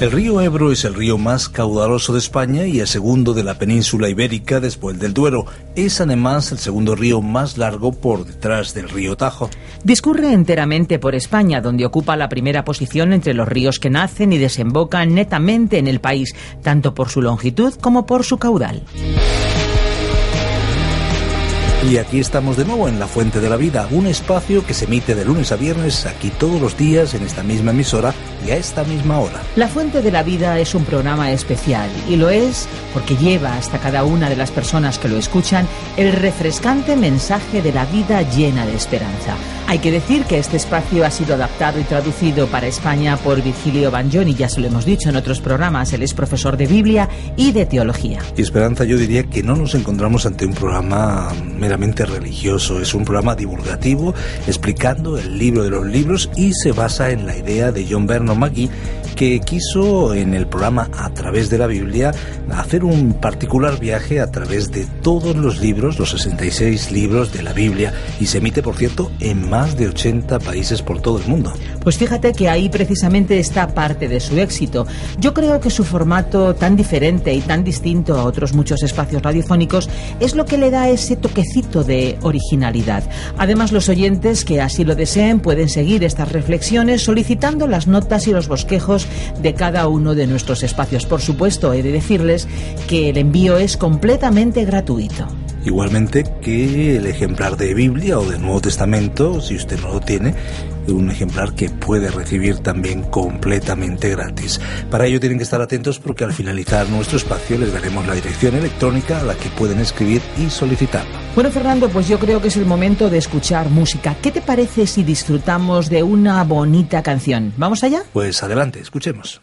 El río Ebro es el río más caudaloso de España y el segundo de la península ibérica después del Duero. Es además el segundo río más largo por detrás del río Tajo. Discurre enteramente por España, donde ocupa la primera posición entre los ríos que nacen y desembocan netamente en el país, tanto por su longitud como por su caudal. Y aquí estamos de nuevo en La Fuente de la Vida, un espacio que se emite de lunes a viernes aquí todos los días en esta misma emisora y a esta misma hora. La Fuente de la Vida es un programa especial y lo es porque lleva hasta cada una de las personas que lo escuchan el refrescante mensaje de la vida llena de esperanza. Hay que decir que este espacio ha sido adaptado y traducido para España por Virgilio Banjoni, ya se lo hemos dicho en otros programas, él es profesor de Biblia y de teología. Y Esperanza, yo diría que no nos encontramos ante un programa meramente religioso, es un programa divulgativo explicando el libro de los libros y se basa en la idea de John Vernon McGee que quiso en el programa A través de la Biblia hacer un particular viaje a través de todos los libros, los 66 libros de la Biblia, y se emite, por cierto, en más de 80 países por todo el mundo. Pues fíjate que ahí precisamente está parte de su éxito. Yo creo que su formato tan diferente y tan distinto a otros muchos espacios radiofónicos es lo que le da ese toquecito de originalidad. Además, los oyentes que así lo deseen pueden seguir estas reflexiones solicitando las notas y los bosquejos de cada uno de nuestros espacios. Por supuesto, he de decirles que el envío es completamente gratuito. Igualmente que el ejemplar de Biblia o del Nuevo Testamento, si usted no lo tiene, un ejemplar que puede recibir también completamente gratis. Para ello tienen que estar atentos porque al finalizar nuestro espacio les daremos la dirección electrónica a la que pueden escribir y solicitarlo. Bueno, Fernando, pues yo creo que es el momento de escuchar música. ¿Qué te parece si disfrutamos de una bonita canción? ¿Vamos allá? Pues adelante, escuchemos.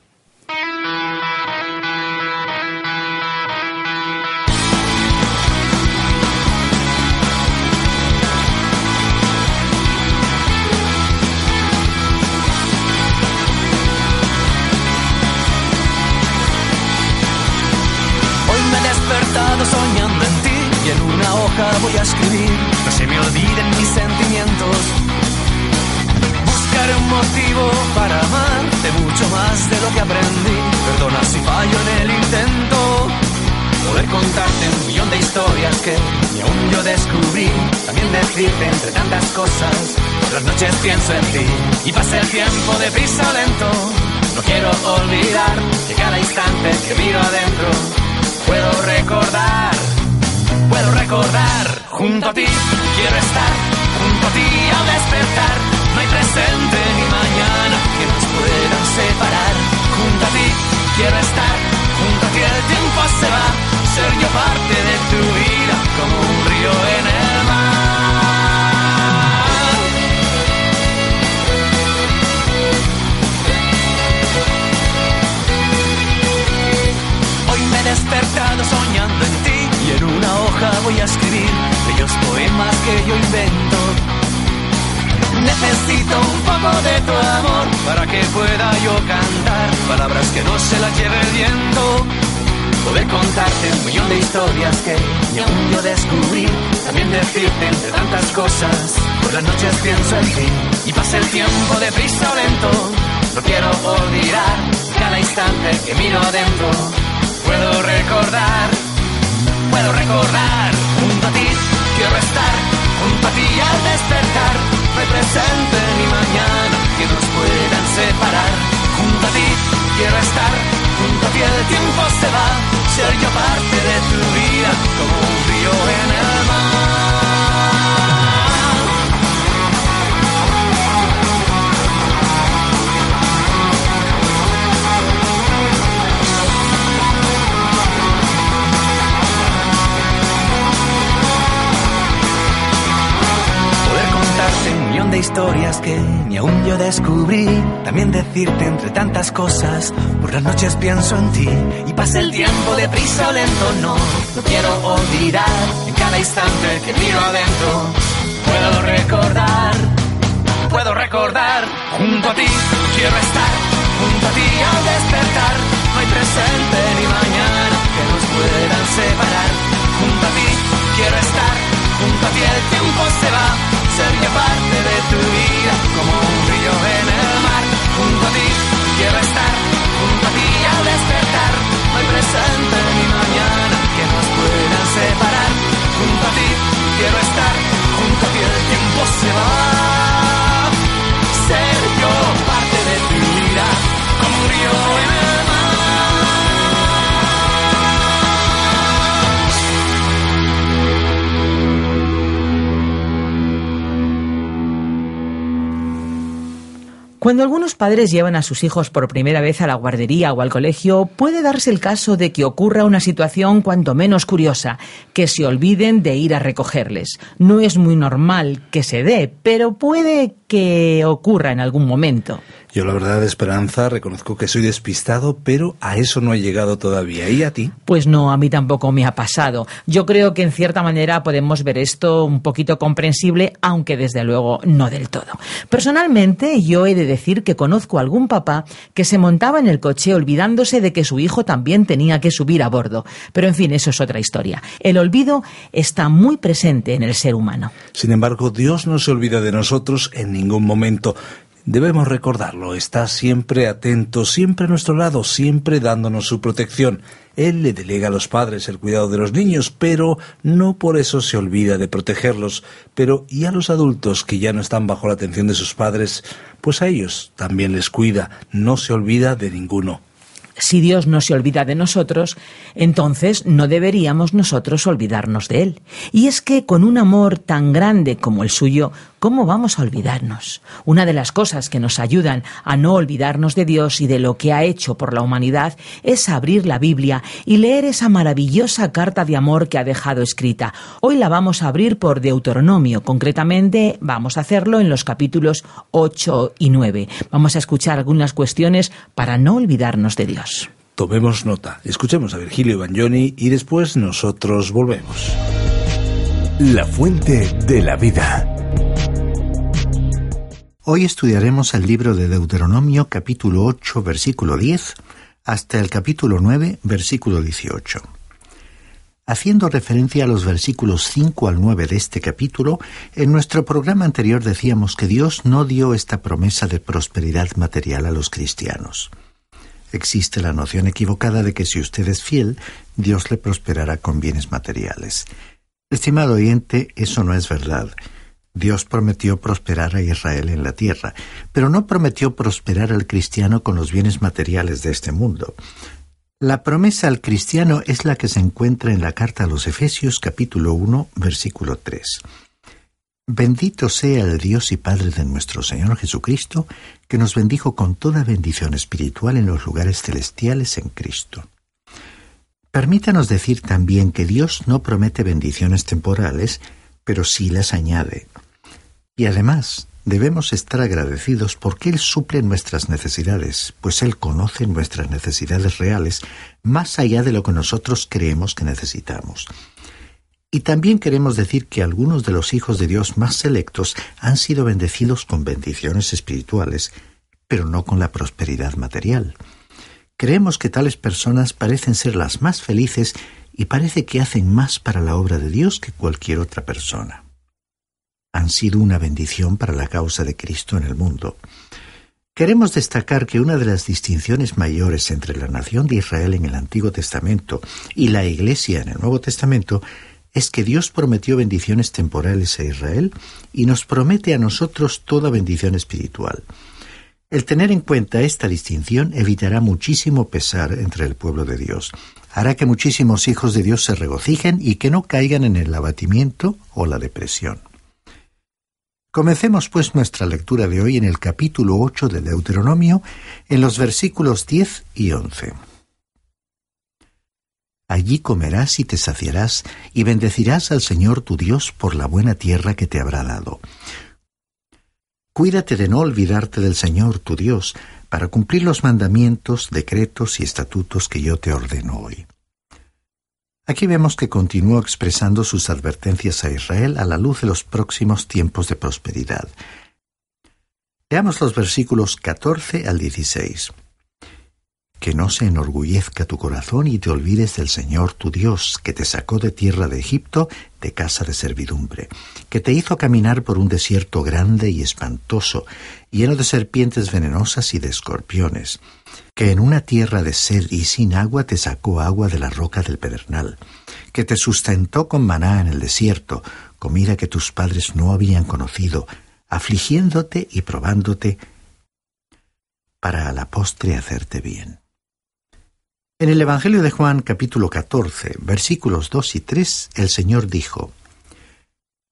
Voy a escribir, no se me olviden mis sentimientos. Buscaré un motivo para amarte mucho más de lo que aprendí. Perdona si fallo en el intento. Poder contarte un millón de historias que ni aún yo descubrí. También decirte entre tantas cosas, por las noches pienso en ti. Y pasa el tiempo de prisa lento. No quiero olvidar que cada instante que miro adentro puedo recordar puedo recordar. Junto a ti quiero estar, junto a ti al despertar. No hay presente ni mañana que nos puedan separar. Junto a ti quiero estar, junto a ti el tiempo se va. Ser yo parte de tu vida como Necesito un poco de tu amor para que pueda yo cantar palabras que no se las lleve el viento. Poder contarte un millón de historias que ni aún yo descubrí. También decirte entre tantas cosas. Por las noches pienso en ti y pasa el tiempo de prisa o lento. No quiero olvidar cada instante que miro adentro. Puedo recordar puedo recordar. Junto a ti quiero estar, junto a ti al despertar. Presente ni mañana que nos puedan separar. Junto a ti quiero estar, junto a ti el tiempo se va. Ser yo parte de tu vida como un río en el mar. De historias que ni aún yo descubrí. También decirte entre tantas cosas, por las noches pienso en ti y pasa el tiempo de prisa o lento. No, no quiero olvidar en cada instante que miro adentro. Puedo recordar, puedo recordar, junto a ti quiero estar, junto a ti al despertar. No hay presente ni mañana que nos puedan separar. Junto a ti quiero estar, junto a ti el tiempo se va sería parte de tu vida como un Cuando algunos padres llevan a sus hijos por primera vez a la guardería o al colegio, puede darse el caso de que ocurra una situación cuanto menos curiosa, que se olviden de ir a recogerles. No es muy normal que se dé, pero puede que ocurra en algún momento. Yo la verdad, Esperanza, reconozco que soy despistado, pero a eso no he llegado todavía. ¿Y a ti? Pues no, a mí tampoco me ha pasado. Yo creo que en cierta manera podemos ver esto un poquito comprensible, aunque desde luego no del todo. Personalmente, yo he de decir que conozco a algún papá que se montaba en el coche olvidándose de que su hijo también tenía que subir a bordo. Pero en fin, eso es otra historia. El olvido está muy presente en el ser humano. Sin embargo, Dios no se olvida de nosotros en ningún momento. Debemos recordarlo, está siempre atento, siempre a nuestro lado, siempre dándonos su protección. Él le delega a los padres el cuidado de los niños, pero no por eso se olvida de protegerlos. Pero ¿y a los adultos que ya no están bajo la atención de sus padres? Pues a ellos también les cuida, no se olvida de ninguno. Si Dios no se olvida de nosotros, entonces no deberíamos nosotros olvidarnos de Él. Y es que con un amor tan grande como el suyo, ¿cómo vamos a olvidarnos? Una de las cosas que nos ayudan a no olvidarnos de Dios y de lo que ha hecho por la humanidad es abrir la Biblia y leer esa maravillosa carta de amor que ha dejado escrita. Hoy la vamos a abrir por Deuteronomio, concretamente vamos a hacerlo en los capítulos 8 y 9. Vamos a escuchar algunas cuestiones para no olvidarnos de Dios. Tomemos nota, escuchemos a Virgilio Bagnoni y después nosotros volvemos. La fuente de la vida. Hoy estudiaremos el libro de Deuteronomio capítulo 8 versículo 10 hasta el capítulo 9 versículo 18. Haciendo referencia a los versículos 5 al 9 de este capítulo, en nuestro programa anterior decíamos que Dios no dio esta promesa de prosperidad material a los cristianos. Existe la noción equivocada de que si usted es fiel, Dios le prosperará con bienes materiales. Estimado oyente, eso no es verdad. Dios prometió prosperar a Israel en la tierra, pero no prometió prosperar al cristiano con los bienes materiales de este mundo. La promesa al cristiano es la que se encuentra en la carta a los Efesios capítulo 1 versículo 3. Bendito sea el Dios y Padre de nuestro Señor Jesucristo, que nos bendijo con toda bendición espiritual en los lugares celestiales en Cristo. Permítanos decir también que Dios no promete bendiciones temporales, pero sí las añade. Y además, debemos estar agradecidos porque Él suple nuestras necesidades, pues Él conoce nuestras necesidades reales más allá de lo que nosotros creemos que necesitamos. Y también queremos decir que algunos de los hijos de Dios más selectos han sido bendecidos con bendiciones espirituales, pero no con la prosperidad material. Creemos que tales personas parecen ser las más felices y parece que hacen más para la obra de Dios que cualquier otra persona. Han sido una bendición para la causa de Cristo en el mundo. Queremos destacar que una de las distinciones mayores entre la nación de Israel en el Antiguo Testamento y la Iglesia en el Nuevo Testamento es que Dios prometió bendiciones temporales a Israel y nos promete a nosotros toda bendición espiritual. El tener en cuenta esta distinción evitará muchísimo pesar entre el pueblo de Dios, hará que muchísimos hijos de Dios se regocijen y que no caigan en el abatimiento o la depresión. Comencemos pues nuestra lectura de hoy en el capítulo 8 de Deuteronomio, en los versículos 10 y 11. Allí comerás y te saciarás, y bendecirás al Señor tu Dios por la buena tierra que te habrá dado. Cuídate de no olvidarte del Señor tu Dios, para cumplir los mandamientos, decretos y estatutos que yo te ordeno hoy. Aquí vemos que continuó expresando sus advertencias a Israel a la luz de los próximos tiempos de prosperidad. Veamos los versículos 14 al 16 que no se enorgullezca tu corazón y te olvides del Señor tu Dios, que te sacó de tierra de Egipto, de casa de servidumbre, que te hizo caminar por un desierto grande y espantoso, lleno de serpientes venenosas y de escorpiones, que en una tierra de sed y sin agua te sacó agua de la roca del pedernal, que te sustentó con maná en el desierto, comida que tus padres no habían conocido, afligiéndote y probándote, para a la postre hacerte bien. En el Evangelio de Juan capítulo 14, versículos 2 y 3, el Señor dijo,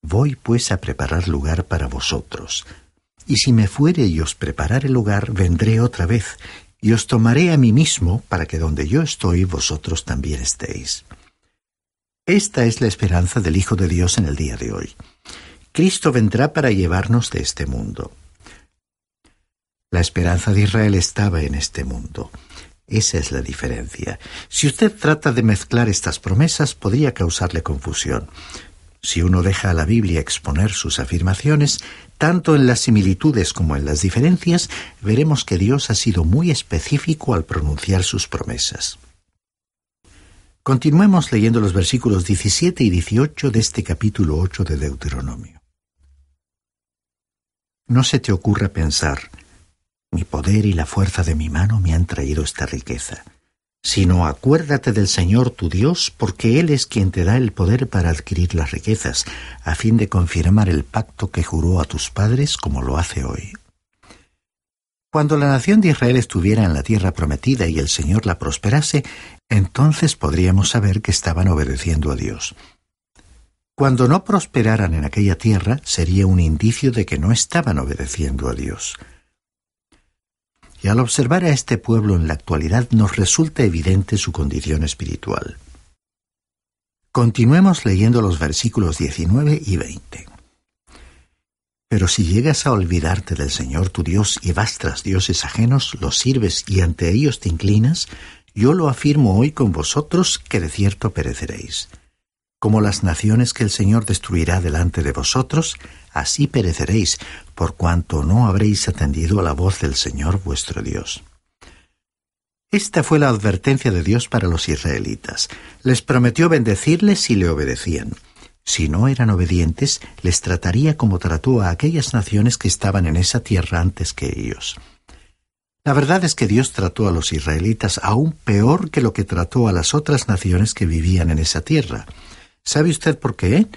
Voy pues a preparar lugar para vosotros, y si me fuere y os preparare lugar, vendré otra vez, y os tomaré a mí mismo, para que donde yo estoy vosotros también estéis. Esta es la esperanza del Hijo de Dios en el día de hoy. Cristo vendrá para llevarnos de este mundo. La esperanza de Israel estaba en este mundo. Esa es la diferencia. Si usted trata de mezclar estas promesas, podría causarle confusión. Si uno deja a la Biblia exponer sus afirmaciones, tanto en las similitudes como en las diferencias, veremos que Dios ha sido muy específico al pronunciar sus promesas. Continuemos leyendo los versículos 17 y 18 de este capítulo 8 de Deuteronomio. No se te ocurra pensar, mi poder y la fuerza de mi mano me han traído esta riqueza. Sino acuérdate del Señor tu Dios, porque Él es quien te da el poder para adquirir las riquezas, a fin de confirmar el pacto que juró a tus padres como lo hace hoy. Cuando la nación de Israel estuviera en la tierra prometida y el Señor la prosperase, entonces podríamos saber que estaban obedeciendo a Dios. Cuando no prosperaran en aquella tierra, sería un indicio de que no estaban obedeciendo a Dios y al observar a este pueblo en la actualidad nos resulta evidente su condición espiritual. Continuemos leyendo los versículos 19 y 20. Pero si llegas a olvidarte del Señor tu Dios y vas tras dioses ajenos, los sirves y ante ellos te inclinas, yo lo afirmo hoy con vosotros que de cierto pereceréis. Como las naciones que el Señor destruirá delante de vosotros, así pereceréis, por cuanto no habréis atendido a la voz del Señor vuestro Dios. Esta fue la advertencia de Dios para los israelitas. Les prometió bendecirles si le obedecían. Si no eran obedientes, les trataría como trató a aquellas naciones que estaban en esa tierra antes que ellos. La verdad es que Dios trató a los israelitas aún peor que lo que trató a las otras naciones que vivían en esa tierra. ¿Sabe usted por qué?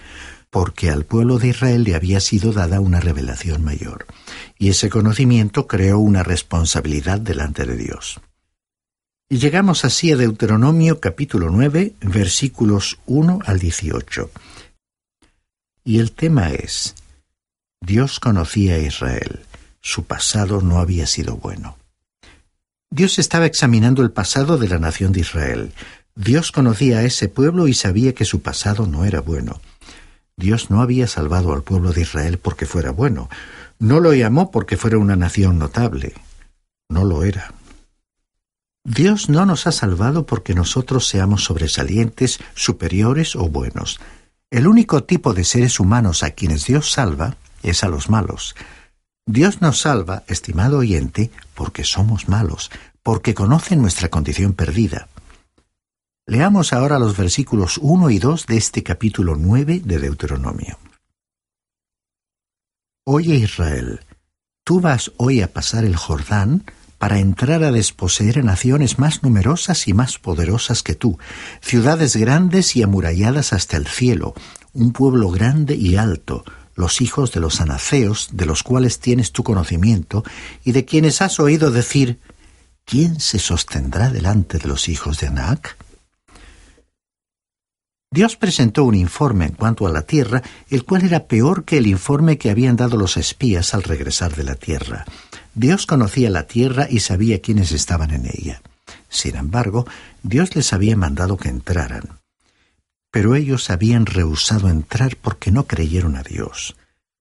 porque al pueblo de Israel le había sido dada una revelación mayor, y ese conocimiento creó una responsabilidad delante de Dios. Llegamos así a Deuteronomio capítulo 9, versículos 1 al 18. Y el tema es, Dios conocía a Israel, su pasado no había sido bueno. Dios estaba examinando el pasado de la nación de Israel. Dios conocía a ese pueblo y sabía que su pasado no era bueno. Dios no había salvado al pueblo de Israel porque fuera bueno, no lo llamó porque fuera una nación notable, no lo era. Dios no nos ha salvado porque nosotros seamos sobresalientes, superiores o buenos. El único tipo de seres humanos a quienes Dios salva es a los malos. Dios nos salva, estimado oyente, porque somos malos, porque conoce nuestra condición perdida. Leamos ahora los versículos 1 y 2 de este capítulo 9 de Deuteronomio. Oye Israel, tú vas hoy a pasar el Jordán para entrar a desposeer a naciones más numerosas y más poderosas que tú, ciudades grandes y amuralladas hasta el cielo, un pueblo grande y alto, los hijos de los anaceos, de los cuales tienes tu conocimiento, y de quienes has oído decir, ¿quién se sostendrá delante de los hijos de Anac? Dios presentó un informe en cuanto a la tierra, el cual era peor que el informe que habían dado los espías al regresar de la tierra. Dios conocía la tierra y sabía quiénes estaban en ella. Sin embargo, Dios les había mandado que entraran. Pero ellos habían rehusado entrar porque no creyeron a Dios.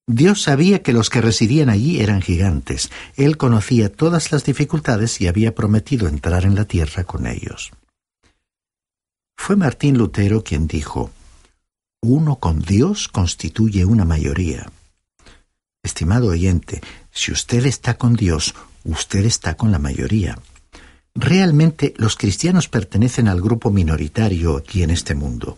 Dios sabía que los que residían allí eran gigantes. Él conocía todas las dificultades y había prometido entrar en la tierra con ellos. Fue Martín Lutero quien dijo, uno con Dios constituye una mayoría. Estimado oyente, si usted está con Dios, usted está con la mayoría. Realmente los cristianos pertenecen al grupo minoritario aquí en este mundo.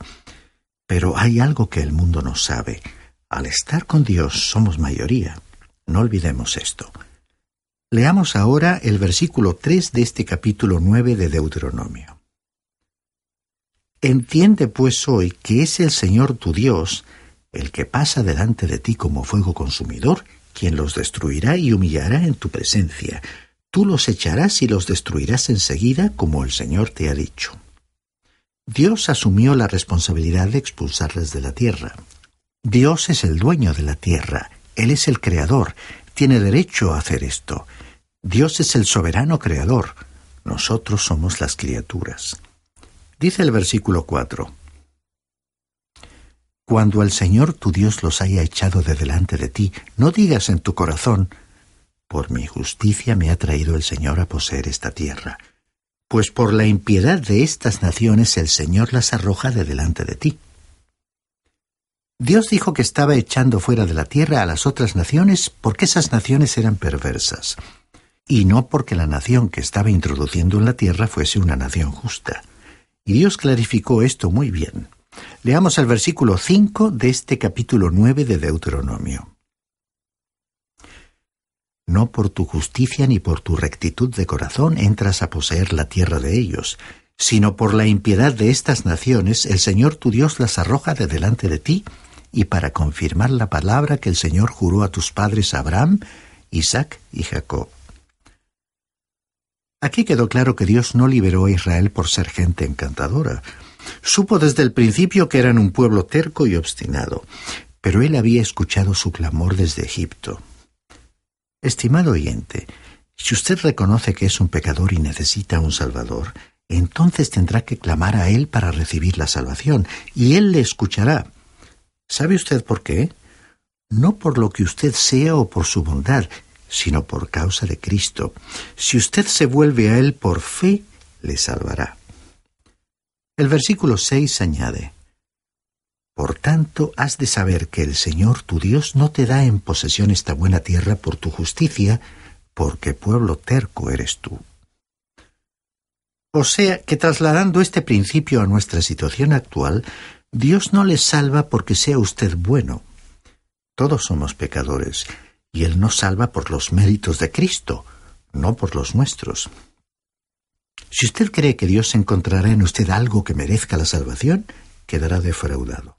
Pero hay algo que el mundo no sabe. Al estar con Dios somos mayoría. No olvidemos esto. Leamos ahora el versículo 3 de este capítulo 9 de Deuteronomio. Entiende pues hoy que es el Señor tu Dios, el que pasa delante de ti como fuego consumidor, quien los destruirá y humillará en tu presencia. Tú los echarás y los destruirás enseguida como el Señor te ha dicho. Dios asumió la responsabilidad de expulsarles de la tierra. Dios es el dueño de la tierra, Él es el creador, tiene derecho a hacer esto. Dios es el soberano creador, nosotros somos las criaturas. Dice el versículo 4. Cuando el Señor tu Dios los haya echado de delante de ti, no digas en tu corazón, por mi justicia me ha traído el Señor a poseer esta tierra, pues por la impiedad de estas naciones el Señor las arroja de delante de ti. Dios dijo que estaba echando fuera de la tierra a las otras naciones porque esas naciones eran perversas, y no porque la nación que estaba introduciendo en la tierra fuese una nación justa. Y Dios clarificó esto muy bien. Leamos el versículo 5 de este capítulo 9 de Deuteronomio. No por tu justicia ni por tu rectitud de corazón entras a poseer la tierra de ellos, sino por la impiedad de estas naciones el Señor tu Dios las arroja de delante de ti y para confirmar la palabra que el Señor juró a tus padres Abraham, Isaac y Jacob. Aquí quedó claro que Dios no liberó a Israel por ser gente encantadora. Supo desde el principio que eran un pueblo terco y obstinado, pero él había escuchado su clamor desde Egipto. Estimado oyente, si usted reconoce que es un pecador y necesita un Salvador, entonces tendrá que clamar a Él para recibir la salvación, y Él le escuchará. ¿Sabe usted por qué? No por lo que usted sea o por su bondad, sino por causa de Cristo. Si usted se vuelve a Él por fe, le salvará. El versículo 6 añade, Por tanto, has de saber que el Señor tu Dios no te da en posesión esta buena tierra por tu justicia, porque pueblo terco eres tú. O sea que trasladando este principio a nuestra situación actual, Dios no le salva porque sea usted bueno. Todos somos pecadores, y Él nos salva por los méritos de Cristo, no por los nuestros. Si usted cree que Dios encontrará en usted algo que merezca la salvación, quedará defraudado.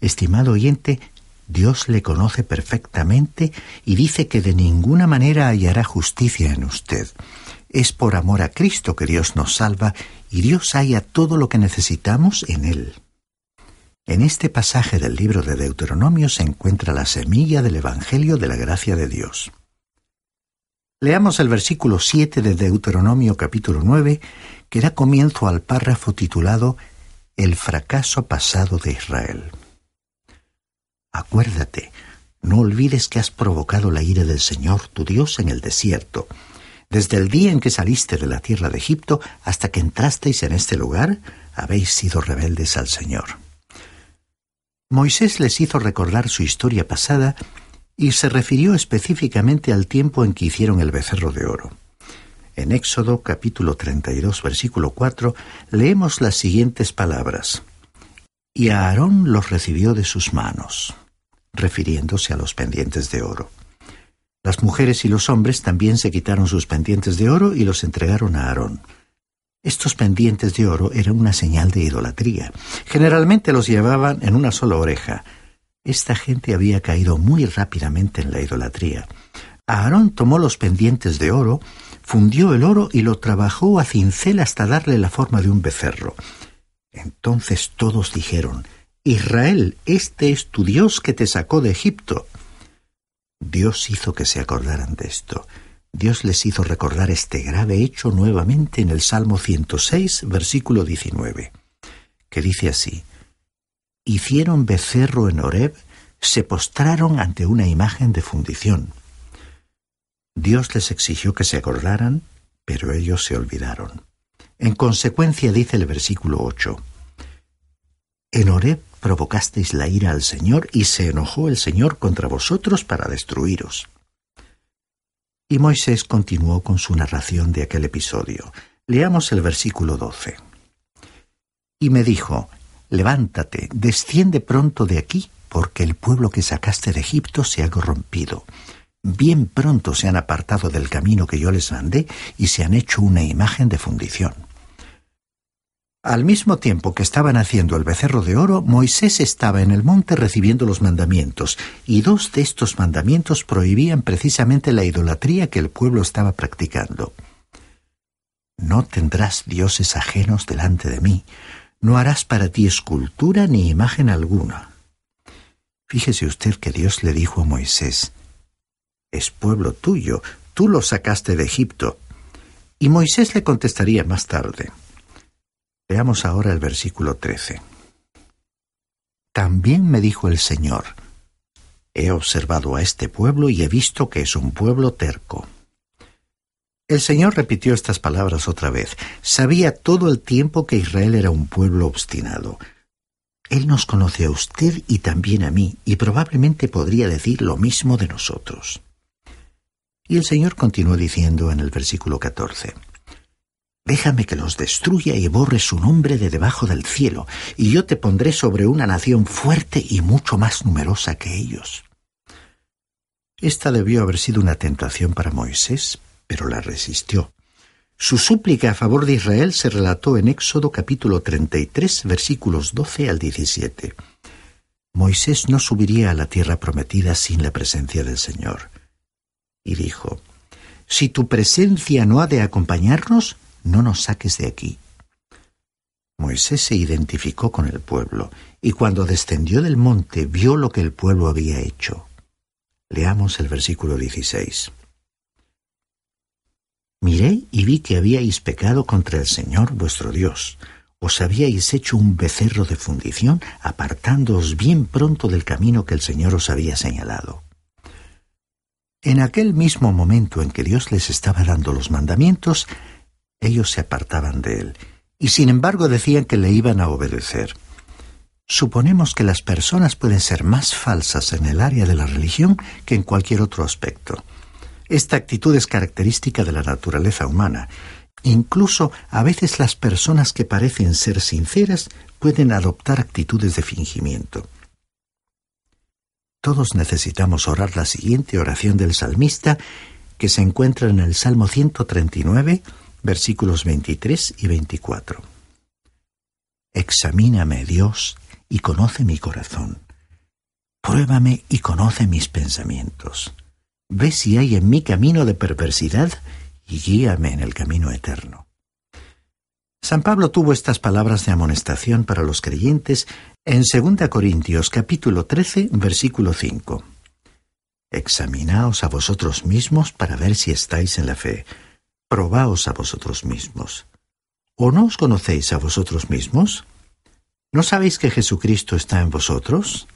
Estimado oyente, Dios le conoce perfectamente y dice que de ninguna manera hallará justicia en usted. Es por amor a Cristo que Dios nos salva y Dios halla todo lo que necesitamos en Él. En este pasaje del libro de Deuteronomio se encuentra la semilla del Evangelio de la gracia de Dios. Leamos el versículo 7 de Deuteronomio capítulo 9, que da comienzo al párrafo titulado El fracaso pasado de Israel. Acuérdate, no olvides que has provocado la ira del Señor tu Dios en el desierto, desde el día en que saliste de la tierra de Egipto hasta que entrasteis en este lugar, habéis sido rebeldes al Señor. Moisés les hizo recordar su historia pasada y se refirió específicamente al tiempo en que hicieron el becerro de oro. En Éxodo capítulo 32 versículo 4 leemos las siguientes palabras. Y Aarón los recibió de sus manos, refiriéndose a los pendientes de oro. Las mujeres y los hombres también se quitaron sus pendientes de oro y los entregaron a Aarón. Estos pendientes de oro eran una señal de idolatría. Generalmente los llevaban en una sola oreja. Esta gente había caído muy rápidamente en la idolatría. Aarón tomó los pendientes de oro, fundió el oro y lo trabajó a cincel hasta darle la forma de un becerro. Entonces todos dijeron, Israel, este es tu Dios que te sacó de Egipto. Dios hizo que se acordaran de esto. Dios les hizo recordar este grave hecho nuevamente en el Salmo 106, versículo 19, que dice así, Hicieron becerro en Horeb, se postraron ante una imagen de fundición. Dios les exigió que se acordaran, pero ellos se olvidaron. En consecuencia dice el versículo 8, En Horeb provocasteis la ira al Señor y se enojó el Señor contra vosotros para destruiros. Y Moisés continuó con su narración de aquel episodio. Leamos el versículo 12. Y me dijo, Levántate, desciende pronto de aquí, porque el pueblo que sacaste de Egipto se ha corrompido. Bien pronto se han apartado del camino que yo les mandé y se han hecho una imagen de fundición. Al mismo tiempo que estaban haciendo el becerro de oro, Moisés estaba en el monte recibiendo los mandamientos, y dos de estos mandamientos prohibían precisamente la idolatría que el pueblo estaba practicando. No tendrás dioses ajenos delante de mí, no harás para ti escultura ni imagen alguna. Fíjese usted que Dios le dijo a Moisés, es pueblo tuyo, tú lo sacaste de Egipto. Y Moisés le contestaría más tarde, Veamos ahora el versículo 13. También me dijo el Señor, he observado a este pueblo y he visto que es un pueblo terco. El Señor repitió estas palabras otra vez. Sabía todo el tiempo que Israel era un pueblo obstinado. Él nos conoce a usted y también a mí, y probablemente podría decir lo mismo de nosotros. Y el Señor continuó diciendo en el versículo 14, Déjame que los destruya y borre su nombre de debajo del cielo, y yo te pondré sobre una nación fuerte y mucho más numerosa que ellos. Esta debió haber sido una tentación para Moisés, pero la resistió. Su súplica a favor de Israel se relató en Éxodo capítulo 33 versículos 12 al 17. Moisés no subiría a la tierra prometida sin la presencia del Señor. Y dijo, Si tu presencia no ha de acompañarnos, no nos saques de aquí. Moisés se identificó con el pueblo, y cuando descendió del monte vio lo que el pueblo había hecho. Leamos el versículo 16. Miré y vi que habíais pecado contra el Señor vuestro Dios. Os habíais hecho un becerro de fundición, apartándoos bien pronto del camino que el Señor os había señalado. En aquel mismo momento en que Dios les estaba dando los mandamientos, ellos se apartaban de él, y sin embargo decían que le iban a obedecer. Suponemos que las personas pueden ser más falsas en el área de la religión que en cualquier otro aspecto. Esta actitud es característica de la naturaleza humana. Incluso a veces las personas que parecen ser sinceras pueden adoptar actitudes de fingimiento. Todos necesitamos orar la siguiente oración del salmista que se encuentra en el Salmo 139, versículos 23 y 24. Examíname, Dios, y conoce mi corazón. Pruébame y conoce mis pensamientos. Ve si hay en mí camino de perversidad y guíame en el camino eterno. San Pablo tuvo estas palabras de amonestación para los creyentes en 2 Corintios capítulo 13, versículo 5. Examinaos a vosotros mismos para ver si estáis en la fe probaos a vosotros mismos. ¿O no os conocéis a vosotros mismos? ¿No sabéis que Jesucristo está en vosotros?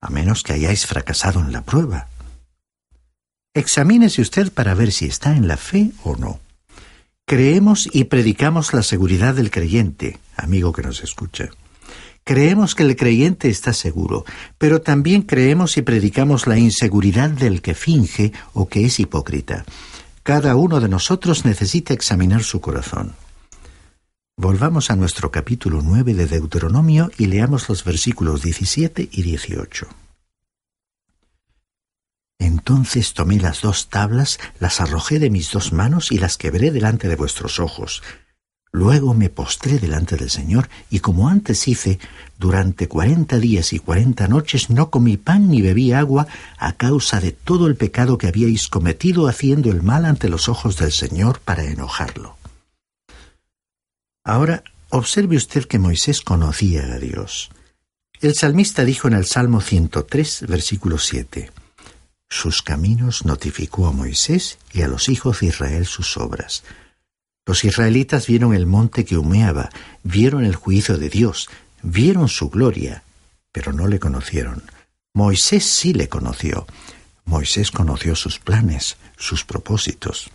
A menos que hayáis fracasado en la prueba. Examínese usted para ver si está en la fe o no. Creemos y predicamos la seguridad del creyente, amigo que nos escucha. Creemos que el creyente está seguro, pero también creemos y predicamos la inseguridad del que finge o que es hipócrita. Cada uno de nosotros necesita examinar su corazón. Volvamos a nuestro capítulo 9 de Deuteronomio y leamos los versículos 17 y 18. Entonces tomé las dos tablas, las arrojé de mis dos manos y las quebré delante de vuestros ojos. Luego me postré delante del Señor, y como antes hice, durante cuarenta días y cuarenta noches no comí pan ni bebí agua a causa de todo el pecado que habíais cometido haciendo el mal ante los ojos del Señor para enojarlo. Ahora, observe usted que Moisés conocía a Dios. El salmista dijo en el Salmo 103, versículo 7, Sus caminos notificó a Moisés y a los hijos de Israel sus obras. Los israelitas vieron el monte que humeaba, vieron el juicio de Dios, vieron su gloria, pero no le conocieron. Moisés sí le conoció. Moisés conoció sus planes, sus propósitos.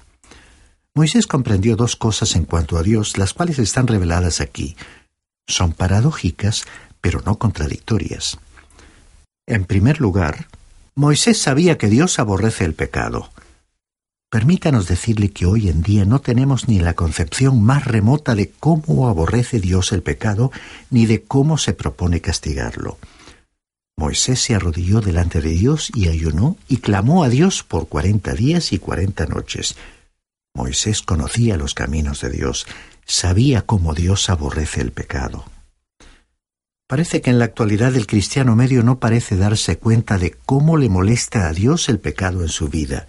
Moisés comprendió dos cosas en cuanto a Dios, las cuales están reveladas aquí. Son paradójicas, pero no contradictorias. En primer lugar, Moisés sabía que Dios aborrece el pecado. Permítanos decirle que hoy en día no tenemos ni la concepción más remota de cómo aborrece Dios el pecado, ni de cómo se propone castigarlo. Moisés se arrodilló delante de Dios y ayunó y clamó a Dios por cuarenta días y cuarenta noches. Moisés conocía los caminos de Dios, sabía cómo Dios aborrece el pecado. Parece que en la actualidad el cristiano medio no parece darse cuenta de cómo le molesta a Dios el pecado en su vida.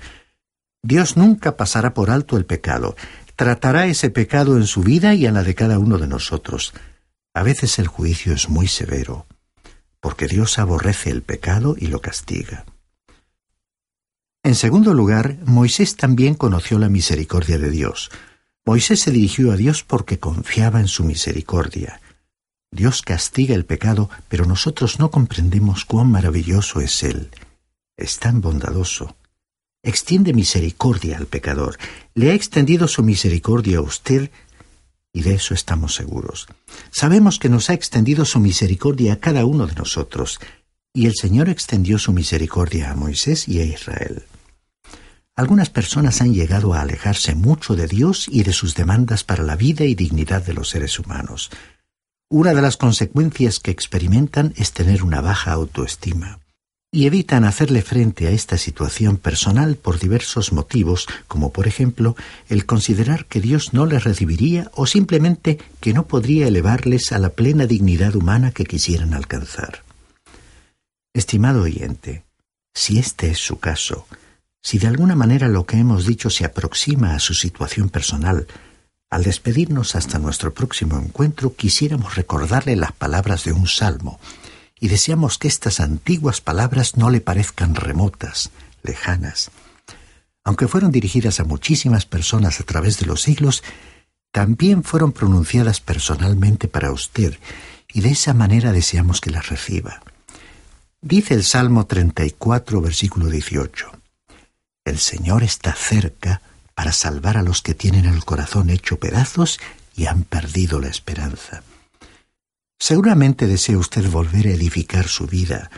Dios nunca pasará por alto el pecado, tratará ese pecado en su vida y en la de cada uno de nosotros. A veces el juicio es muy severo, porque Dios aborrece el pecado y lo castiga. En segundo lugar, Moisés también conoció la misericordia de Dios. Moisés se dirigió a Dios porque confiaba en su misericordia. Dios castiga el pecado, pero nosotros no comprendemos cuán maravilloso es Él. Es tan bondadoso. Extiende misericordia al pecador. Le ha extendido su misericordia a usted y de eso estamos seguros. Sabemos que nos ha extendido su misericordia a cada uno de nosotros, y el Señor extendió su misericordia a Moisés y a Israel. Algunas personas han llegado a alejarse mucho de Dios y de sus demandas para la vida y dignidad de los seres humanos. Una de las consecuencias que experimentan es tener una baja autoestima y evitan hacerle frente a esta situación personal por diversos motivos, como por ejemplo el considerar que Dios no les recibiría o simplemente que no podría elevarles a la plena dignidad humana que quisieran alcanzar. Estimado oyente, si este es su caso, si de alguna manera lo que hemos dicho se aproxima a su situación personal, al despedirnos hasta nuestro próximo encuentro quisiéramos recordarle las palabras de un salmo, y deseamos que estas antiguas palabras no le parezcan remotas, lejanas. Aunque fueron dirigidas a muchísimas personas a través de los siglos, también fueron pronunciadas personalmente para usted, y de esa manera deseamos que las reciba. Dice el Salmo 34, versículo 18. El Señor está cerca para salvar a los que tienen el corazón hecho pedazos y han perdido la esperanza. Seguramente desea usted volver a edificar su vida,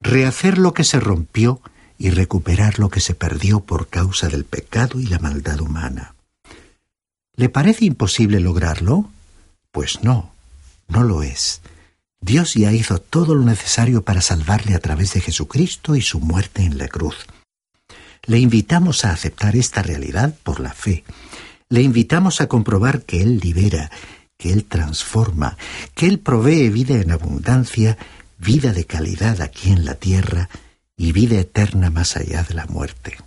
rehacer lo que se rompió y recuperar lo que se perdió por causa del pecado y la maldad humana. ¿Le parece imposible lograrlo? Pues no, no lo es. Dios ya hizo todo lo necesario para salvarle a través de Jesucristo y su muerte en la cruz. Le invitamos a aceptar esta realidad por la fe. Le invitamos a comprobar que Él libera, que Él transforma, que Él provee vida en abundancia, vida de calidad aquí en la tierra y vida eterna más allá de la muerte.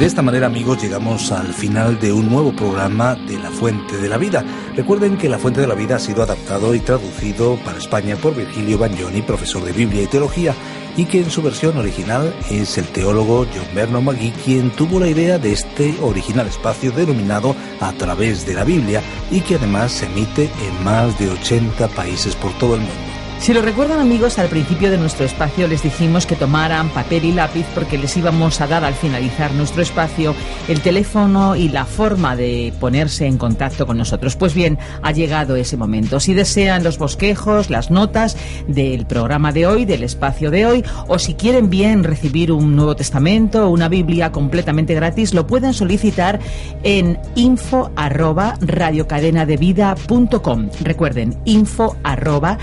De esta manera, amigos, llegamos al final de un nuevo programa de La Fuente de la Vida. Recuerden que La Fuente de la Vida ha sido adaptado y traducido para España por Virgilio Bagnoni, profesor de Biblia y Teología, y que en su versión original es el teólogo John Berno Magui quien tuvo la idea de este original espacio denominado A través de la Biblia y que además se emite en más de 80 países por todo el mundo. Si lo recuerdan amigos, al principio de nuestro espacio les dijimos que tomaran papel y lápiz porque les íbamos a dar al finalizar nuestro espacio el teléfono y la forma de ponerse en contacto con nosotros. Pues bien, ha llegado ese momento. Si desean los bosquejos, las notas del programa de hoy, del espacio de hoy, o si quieren bien recibir un Nuevo Testamento o una Biblia completamente gratis, lo pueden solicitar en info arroba radiocadenadevida.com. Recuerden, info arroba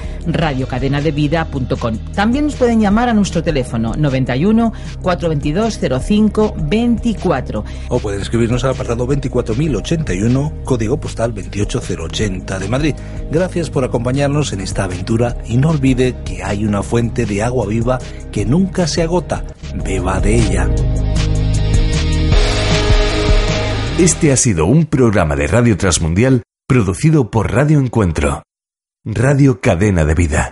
radiocadenadevida.com. También nos pueden llamar a nuestro teléfono 91 422 05 24. O pueden escribirnos al apartado 24081, código postal 28080 de Madrid. Gracias por acompañarnos en esta aventura y no olvide que hay una fuente de agua viva que nunca se agota. Beba de ella. Este ha sido un programa de Radio Transmundial producido por Radio Encuentro, Radio Cadena de Vida.